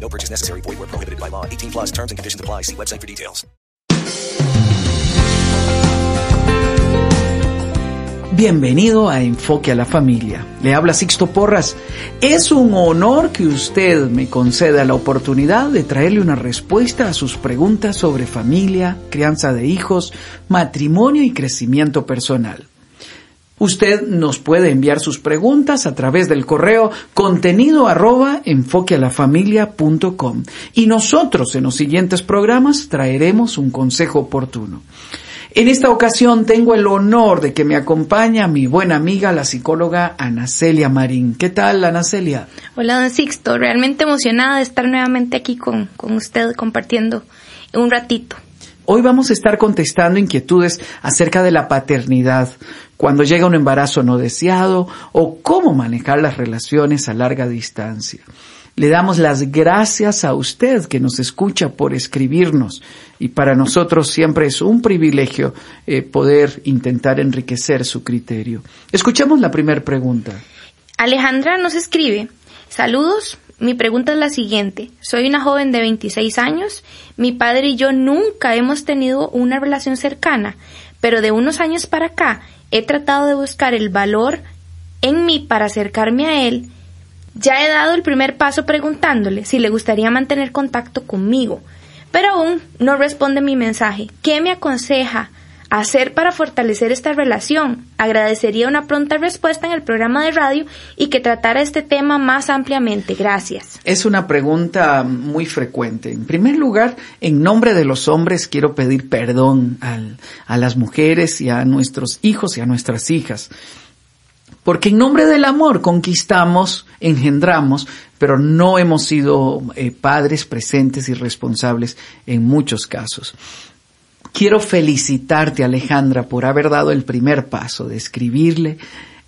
No purchase necessary. Void where prohibited by law. 18 plus terms and conditions apply. See website for details. Bienvenido a Enfoque a la Familia. Le habla Sixto Porras. Es un honor que usted me conceda la oportunidad de traerle una respuesta a sus preguntas sobre familia, crianza de hijos, matrimonio y crecimiento personal. Usted nos puede enviar sus preguntas a través del correo contenido arroba enfoquealafamilia.com y nosotros en los siguientes programas traeremos un consejo oportuno. En esta ocasión tengo el honor de que me acompañe mi buena amiga, la psicóloga Anacelia Marín. ¿Qué tal, Anacelia? Hola, don Sixto. Realmente emocionada de estar nuevamente aquí con, con usted compartiendo un ratito. Hoy vamos a estar contestando inquietudes acerca de la paternidad, cuando llega un embarazo no deseado o cómo manejar las relaciones a larga distancia. Le damos las gracias a usted que nos escucha por escribirnos y para nosotros siempre es un privilegio eh, poder intentar enriquecer su criterio. Escuchemos la primera pregunta. Alejandra nos escribe, saludos, mi pregunta es la siguiente. Soy una joven de 26 años. Mi padre y yo nunca hemos tenido una relación cercana, pero de unos años para acá he tratado de buscar el valor en mí para acercarme a él. Ya he dado el primer paso preguntándole si le gustaría mantener contacto conmigo, pero aún no responde mi mensaje. ¿Qué me aconseja hacer para fortalecer esta relación? Agradecería una pronta respuesta en el programa de radio y que tratara este tema más ampliamente. Gracias. Es una pregunta muy frecuente. En primer lugar, en nombre de los hombres quiero pedir perdón a las mujeres y a nuestros hijos y a nuestras hijas. Porque en nombre del amor conquistamos, engendramos, pero no hemos sido eh, padres presentes y responsables en muchos casos. Quiero felicitarte, Alejandra, por haber dado el primer paso de escribirle.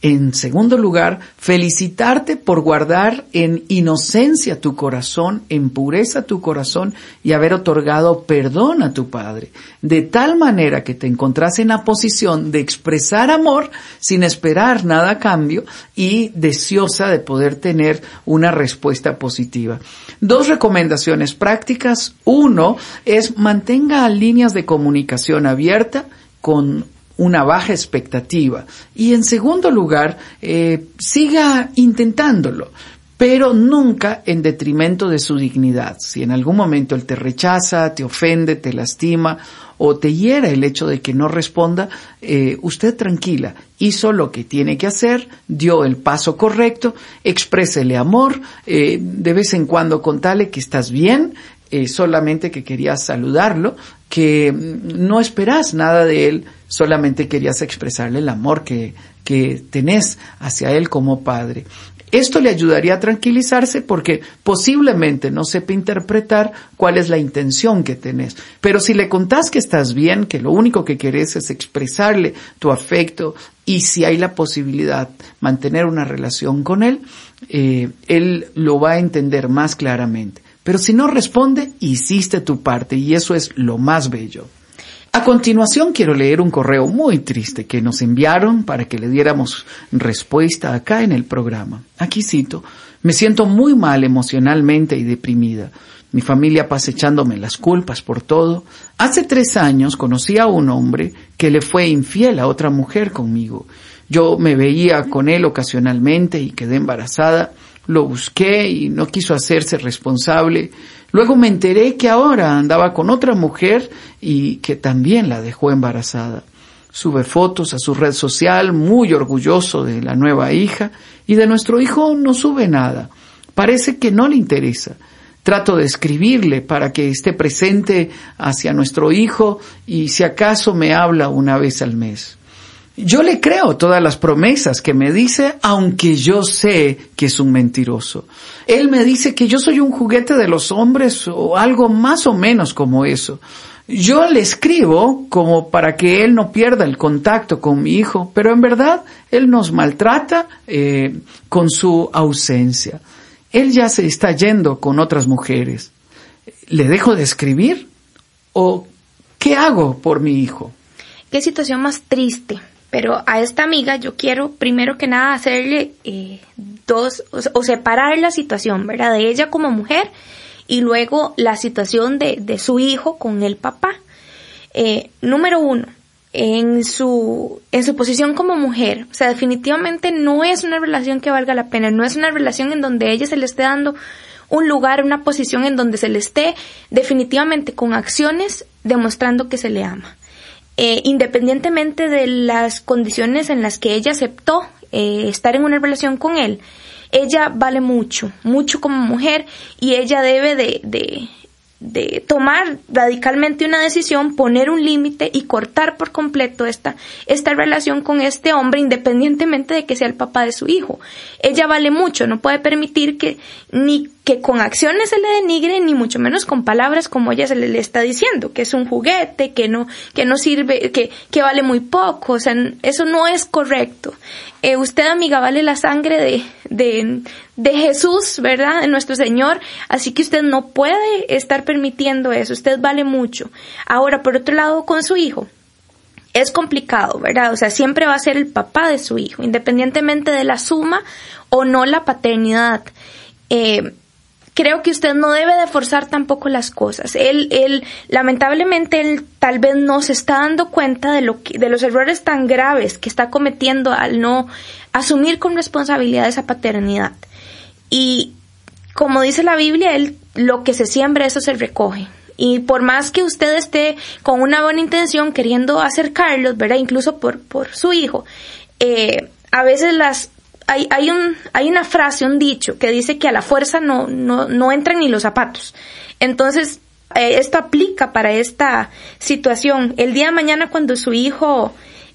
En segundo lugar, felicitarte por guardar en inocencia tu corazón, en pureza tu corazón y haber otorgado perdón a tu Padre, de tal manera que te encontrás en la posición de expresar amor sin esperar nada a cambio y deseosa de poder tener una respuesta positiva. Dos recomendaciones prácticas. Uno es mantenga líneas de comunicación abierta con una baja expectativa. Y en segundo lugar, eh, siga intentándolo, pero nunca en detrimento de su dignidad. Si en algún momento él te rechaza, te ofende, te lastima o te hiera el hecho de que no responda, eh, usted tranquila, hizo lo que tiene que hacer, dio el paso correcto, exprésele amor, eh, de vez en cuando contale que estás bien, eh, solamente que querías saludarlo, que mm, no esperas nada de él, solamente querías expresarle el amor que, que tenés hacia él como padre. Esto le ayudaría a tranquilizarse porque posiblemente no sepa interpretar cuál es la intención que tenés. Pero si le contás que estás bien, que lo único que querés es expresarle tu afecto y si hay la posibilidad mantener una relación con él, eh, él lo va a entender más claramente. Pero si no responde, hiciste tu parte y eso es lo más bello. A continuación quiero leer un correo muy triste que nos enviaron para que le diéramos respuesta acá en el programa. Aquí cito, me siento muy mal emocionalmente y deprimida. Mi familia pasa echándome las culpas por todo. Hace tres años conocí a un hombre que le fue infiel a otra mujer conmigo. Yo me veía con él ocasionalmente y quedé embarazada. Lo busqué y no quiso hacerse responsable. Luego me enteré que ahora andaba con otra mujer y que también la dejó embarazada. Sube fotos a su red social muy orgulloso de la nueva hija y de nuestro hijo no sube nada. Parece que no le interesa. Trato de escribirle para que esté presente hacia nuestro hijo y si acaso me habla una vez al mes. Yo le creo todas las promesas que me dice, aunque yo sé que es un mentiroso. Él me dice que yo soy un juguete de los hombres o algo más o menos como eso. Yo le escribo como para que él no pierda el contacto con mi hijo, pero en verdad él nos maltrata eh, con su ausencia. Él ya se está yendo con otras mujeres. ¿Le dejo de escribir? ¿O qué hago por mi hijo? Qué situación más triste. Pero a esta amiga yo quiero primero que nada hacerle eh, dos, o, separar la situación, ¿verdad? De ella como mujer y luego la situación de, de su hijo con el papá. Eh, número uno, en su, en su posición como mujer, o sea, definitivamente no es una relación que valga la pena, no es una relación en donde ella se le esté dando un lugar, una posición en donde se le esté definitivamente con acciones demostrando que se le ama. Eh, independientemente de las condiciones en las que ella aceptó eh, estar en una relación con él, ella vale mucho, mucho como mujer y ella debe de, de, de tomar radicalmente una decisión, poner un límite y cortar por completo esta, esta relación con este hombre independientemente de que sea el papá de su hijo. Ella vale mucho, no puede permitir que ni que con acciones se le denigre, ni mucho menos con palabras como ella se le, está diciendo, que es un juguete, que no, que no sirve, que, que vale muy poco, o sea, eso no es correcto. Eh, usted, amiga, vale la sangre de, de, de Jesús, ¿verdad? De nuestro Señor, así que usted no puede estar permitiendo eso, usted vale mucho. Ahora, por otro lado, con su hijo, es complicado, ¿verdad? O sea, siempre va a ser el papá de su hijo, independientemente de la suma o no la paternidad. Eh, creo que usted no debe de forzar tampoco las cosas. Él, él, lamentablemente, él tal vez no se está dando cuenta de lo que, de los errores tan graves que está cometiendo al no asumir con responsabilidad esa paternidad. Y como dice la Biblia, él, lo que se siembra, eso se recoge. Y por más que usted esté con una buena intención queriendo acercarlos, ¿verdad? Incluso por, por su hijo, eh, a veces las hay, hay, un, hay una frase, un dicho, que dice que a la fuerza no, no, no entran ni los zapatos. Entonces, eh, esto aplica para esta situación. El día de mañana, cuando su hijo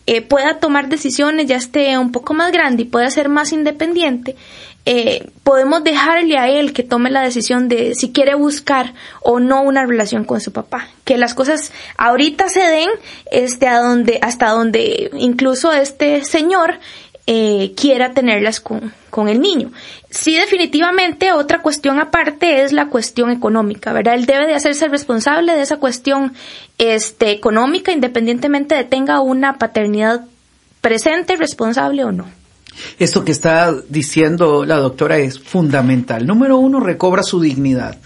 eh, pueda tomar decisiones, ya esté un poco más grande y pueda ser más independiente, eh, podemos dejarle a él que tome la decisión de si quiere buscar o no una relación con su papá. Que las cosas ahorita se den este, a donde, hasta donde incluso este señor eh, quiera tenerlas con, con el niño. Sí, definitivamente otra cuestión aparte es la cuestión económica, ¿verdad? Él debe de hacerse responsable de esa cuestión este, económica independientemente de tenga una paternidad presente, responsable o no. Esto que está diciendo la doctora es fundamental. Número uno, recobra su dignidad.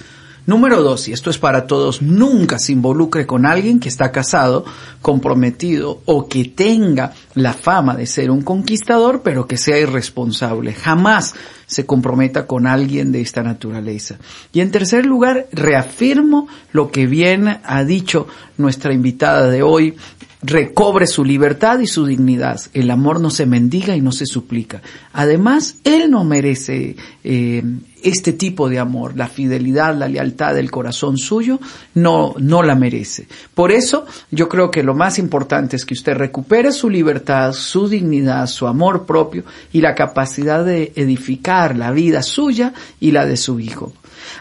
Número dos, y esto es para todos, nunca se involucre con alguien que está casado, comprometido o que tenga la fama de ser un conquistador, pero que sea irresponsable. Jamás se comprometa con alguien de esta naturaleza. Y en tercer lugar, reafirmo lo que bien ha dicho nuestra invitada de hoy, recobre su libertad y su dignidad. El amor no se mendiga y no se suplica. Además, él no merece eh, este tipo de amor, la fidelidad, la lealtad del corazón suyo, no, no la merece. Por eso, yo creo que lo más importante es que usted recupere su libertad, su dignidad, su amor propio y la capacidad de edificar la vida suya y la de su hijo.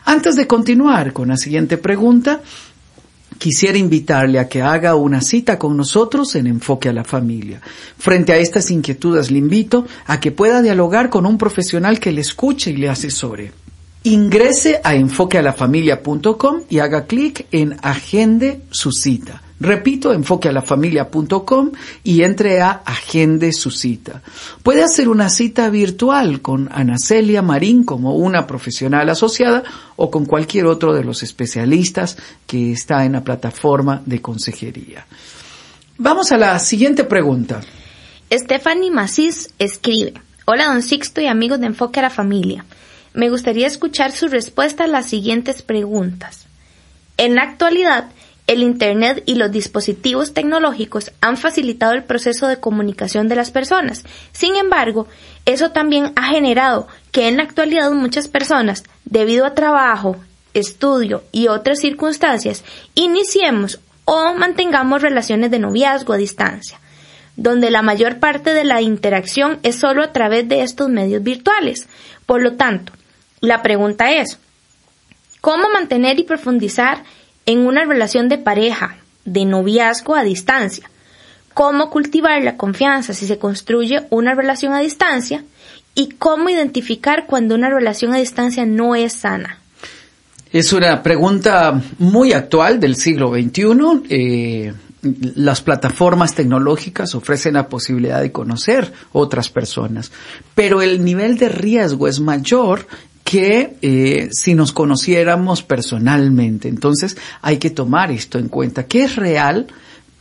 Antes de continuar con la siguiente pregunta, quisiera invitarle a que haga una cita con nosotros en Enfoque a la Familia. Frente a estas inquietudes le invito a que pueda dialogar con un profesional que le escuche y le asesore. Ingrese a enfoquealafamilia.com y haga clic en Agende su cita. Repito, enfoquealafamilia.com y entre a Agende su cita. Puede hacer una cita virtual con Ana Celia Marín como una profesional asociada o con cualquier otro de los especialistas que está en la plataforma de consejería. Vamos a la siguiente pregunta. Stephanie Macís escribe, Hola don Sixto y amigos de Enfoque a la Familia. Me gustaría escuchar su respuesta a las siguientes preguntas. En la actualidad, el Internet y los dispositivos tecnológicos han facilitado el proceso de comunicación de las personas. Sin embargo, eso también ha generado que en la actualidad muchas personas, debido a trabajo, estudio y otras circunstancias, iniciemos o mantengamos relaciones de noviazgo a distancia, donde la mayor parte de la interacción es solo a través de estos medios virtuales. Por lo tanto, la pregunta es, ¿cómo mantener y profundizar en una relación de pareja, de noviazgo a distancia. Cómo cultivar la confianza si se construye una relación a distancia y cómo identificar cuando una relación a distancia no es sana. Es una pregunta muy actual del siglo XXI. Eh, las plataformas tecnológicas ofrecen la posibilidad de conocer otras personas, pero el nivel de riesgo es mayor que eh, si nos conociéramos personalmente. Entonces hay que tomar esto en cuenta. ¿Qué es real?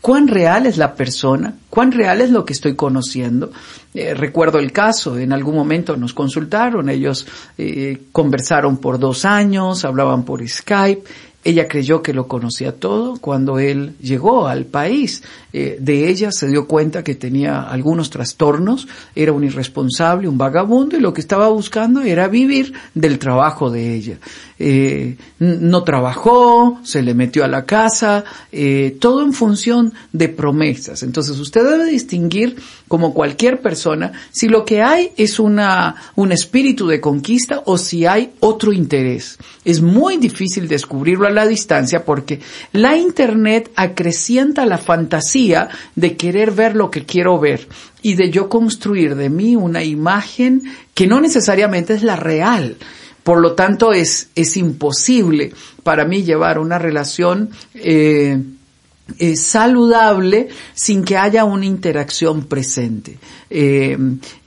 ¿Cuán real es la persona? ¿Cuán real es lo que estoy conociendo? Eh, recuerdo el caso, en algún momento nos consultaron, ellos eh, conversaron por dos años, hablaban por Skype, ella creyó que lo conocía todo cuando él llegó al país. Eh, de ella se dio cuenta que tenía algunos trastornos, era un irresponsable, un vagabundo y lo que estaba buscando era vivir del trabajo de ella. Eh, no trabajó, se le metió a la casa, eh, todo en función de promesas. Entonces usted debe distinguir como cualquier persona si lo que hay es una, un espíritu de conquista o si hay otro interés. Es muy difícil descubrirlo la distancia porque la Internet acrecienta la fantasía de querer ver lo que quiero ver y de yo construir de mí una imagen que no necesariamente es la real. Por lo tanto, es, es imposible para mí llevar una relación eh, eh, saludable sin que haya una interacción presente. Eh,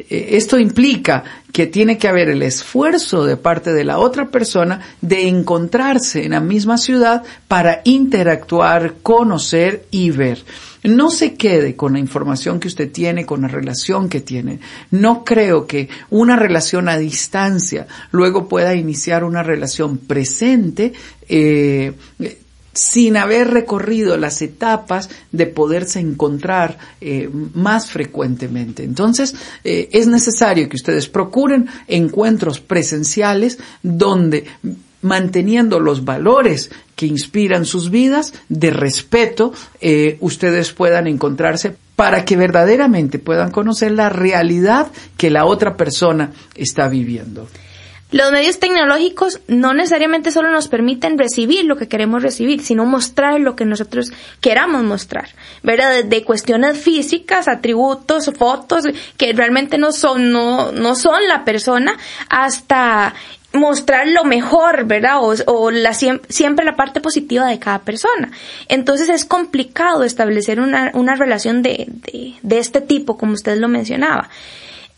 esto implica que tiene que haber el esfuerzo de parte de la otra persona de encontrarse en la misma ciudad para interactuar, conocer y ver. No se quede con la información que usted tiene, con la relación que tiene. No creo que una relación a distancia luego pueda iniciar una relación presente eh, sin haber recorrido las etapas de poderse encontrar eh, más frecuentemente. Entonces, eh, es necesario que ustedes procuren encuentros presenciales donde manteniendo los valores que inspiran sus vidas de respeto, eh, ustedes puedan encontrarse para que verdaderamente puedan conocer la realidad que la otra persona está viviendo. Los medios tecnológicos no necesariamente solo nos permiten recibir lo que queremos recibir, sino mostrar lo que nosotros queramos mostrar, ¿verdad? De, cuestiones físicas, atributos, fotos que realmente no son, no, no son la persona, hasta mostrar lo mejor, ¿verdad? O, la, siempre la parte positiva de cada persona. Entonces es complicado establecer una, una relación de, de, de, este tipo, como usted lo mencionaba.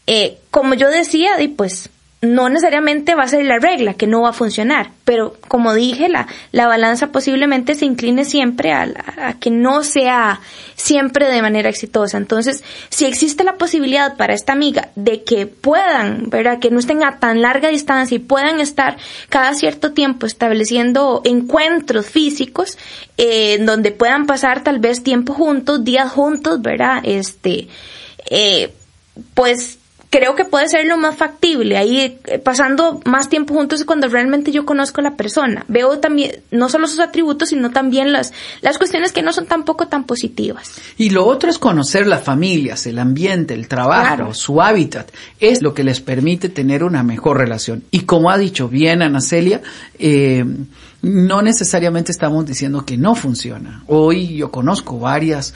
Eh, como yo decía, y pues no necesariamente va a ser la regla, que no va a funcionar, pero como dije, la, la balanza posiblemente se incline siempre a, a, que no sea siempre de manera exitosa. Entonces, si existe la posibilidad para esta amiga de que puedan, ¿verdad? Que no estén a tan larga distancia y puedan estar cada cierto tiempo estableciendo encuentros físicos, eh, donde puedan pasar tal vez tiempo juntos, días juntos, ¿verdad? Este, eh, pues creo que puede ser lo más factible, ahí eh, pasando más tiempo juntos cuando realmente yo conozco a la persona. Veo también, no solo sus atributos, sino también las, las cuestiones que no son tampoco tan positivas. Y lo otro es conocer las familias, el ambiente, el trabajo, su hábitat. Es lo que les permite tener una mejor relación. Y como ha dicho bien Ana Celia, eh, no necesariamente estamos diciendo que no funciona. Hoy yo conozco varias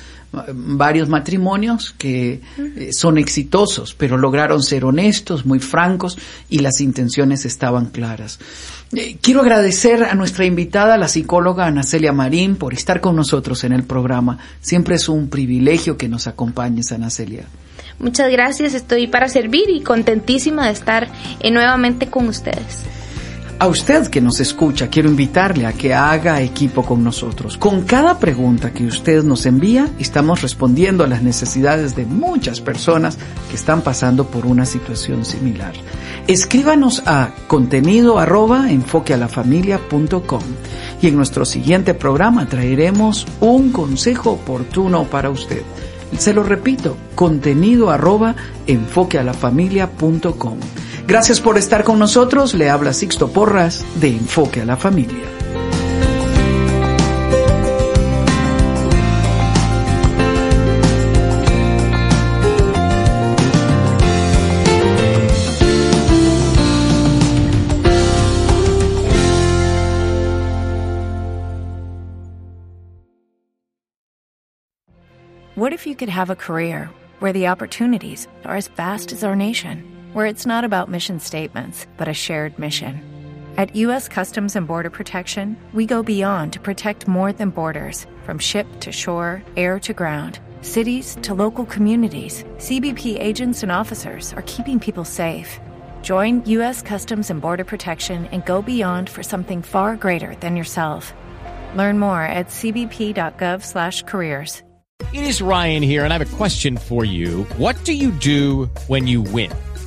varios matrimonios que eh, son exitosos, pero lograron ser honestos, muy francos y las intenciones estaban claras. Eh, quiero agradecer a nuestra invitada, la psicóloga Ana Celia Marín, por estar con nosotros en el programa. Siempre es un privilegio que nos acompañes, Ana Celia. Muchas gracias, estoy para servir y contentísima de estar eh, nuevamente con ustedes. A usted que nos escucha, quiero invitarle a que haga equipo con nosotros. Con cada pregunta que usted nos envía, estamos respondiendo a las necesidades de muchas personas que están pasando por una situación similar. Escríbanos a contenido arroba enfoquealafamilia.com y en nuestro siguiente programa traeremos un consejo oportuno para usted. Se lo repito, contenido arroba enfoquealafamilia.com. Gracias por estar con nosotros. Le habla Sixto Porras de Enfoque a la Familia. What if you could have a career where the opportunities are as vast as our nation, where it's not about mission statements, but a shared mission? At U.S. Customs and Border Protection, we go beyond to protect more than borders from ship to shore, air to ground, cities to local communities. CBP agents and officers are keeping people safe. Join U.S. Customs and Border Protection and go beyond for something far greater than yourself. Learn more at cbp.gov/careers. It is Ryan here, and I have a question for you. What do you do when you win?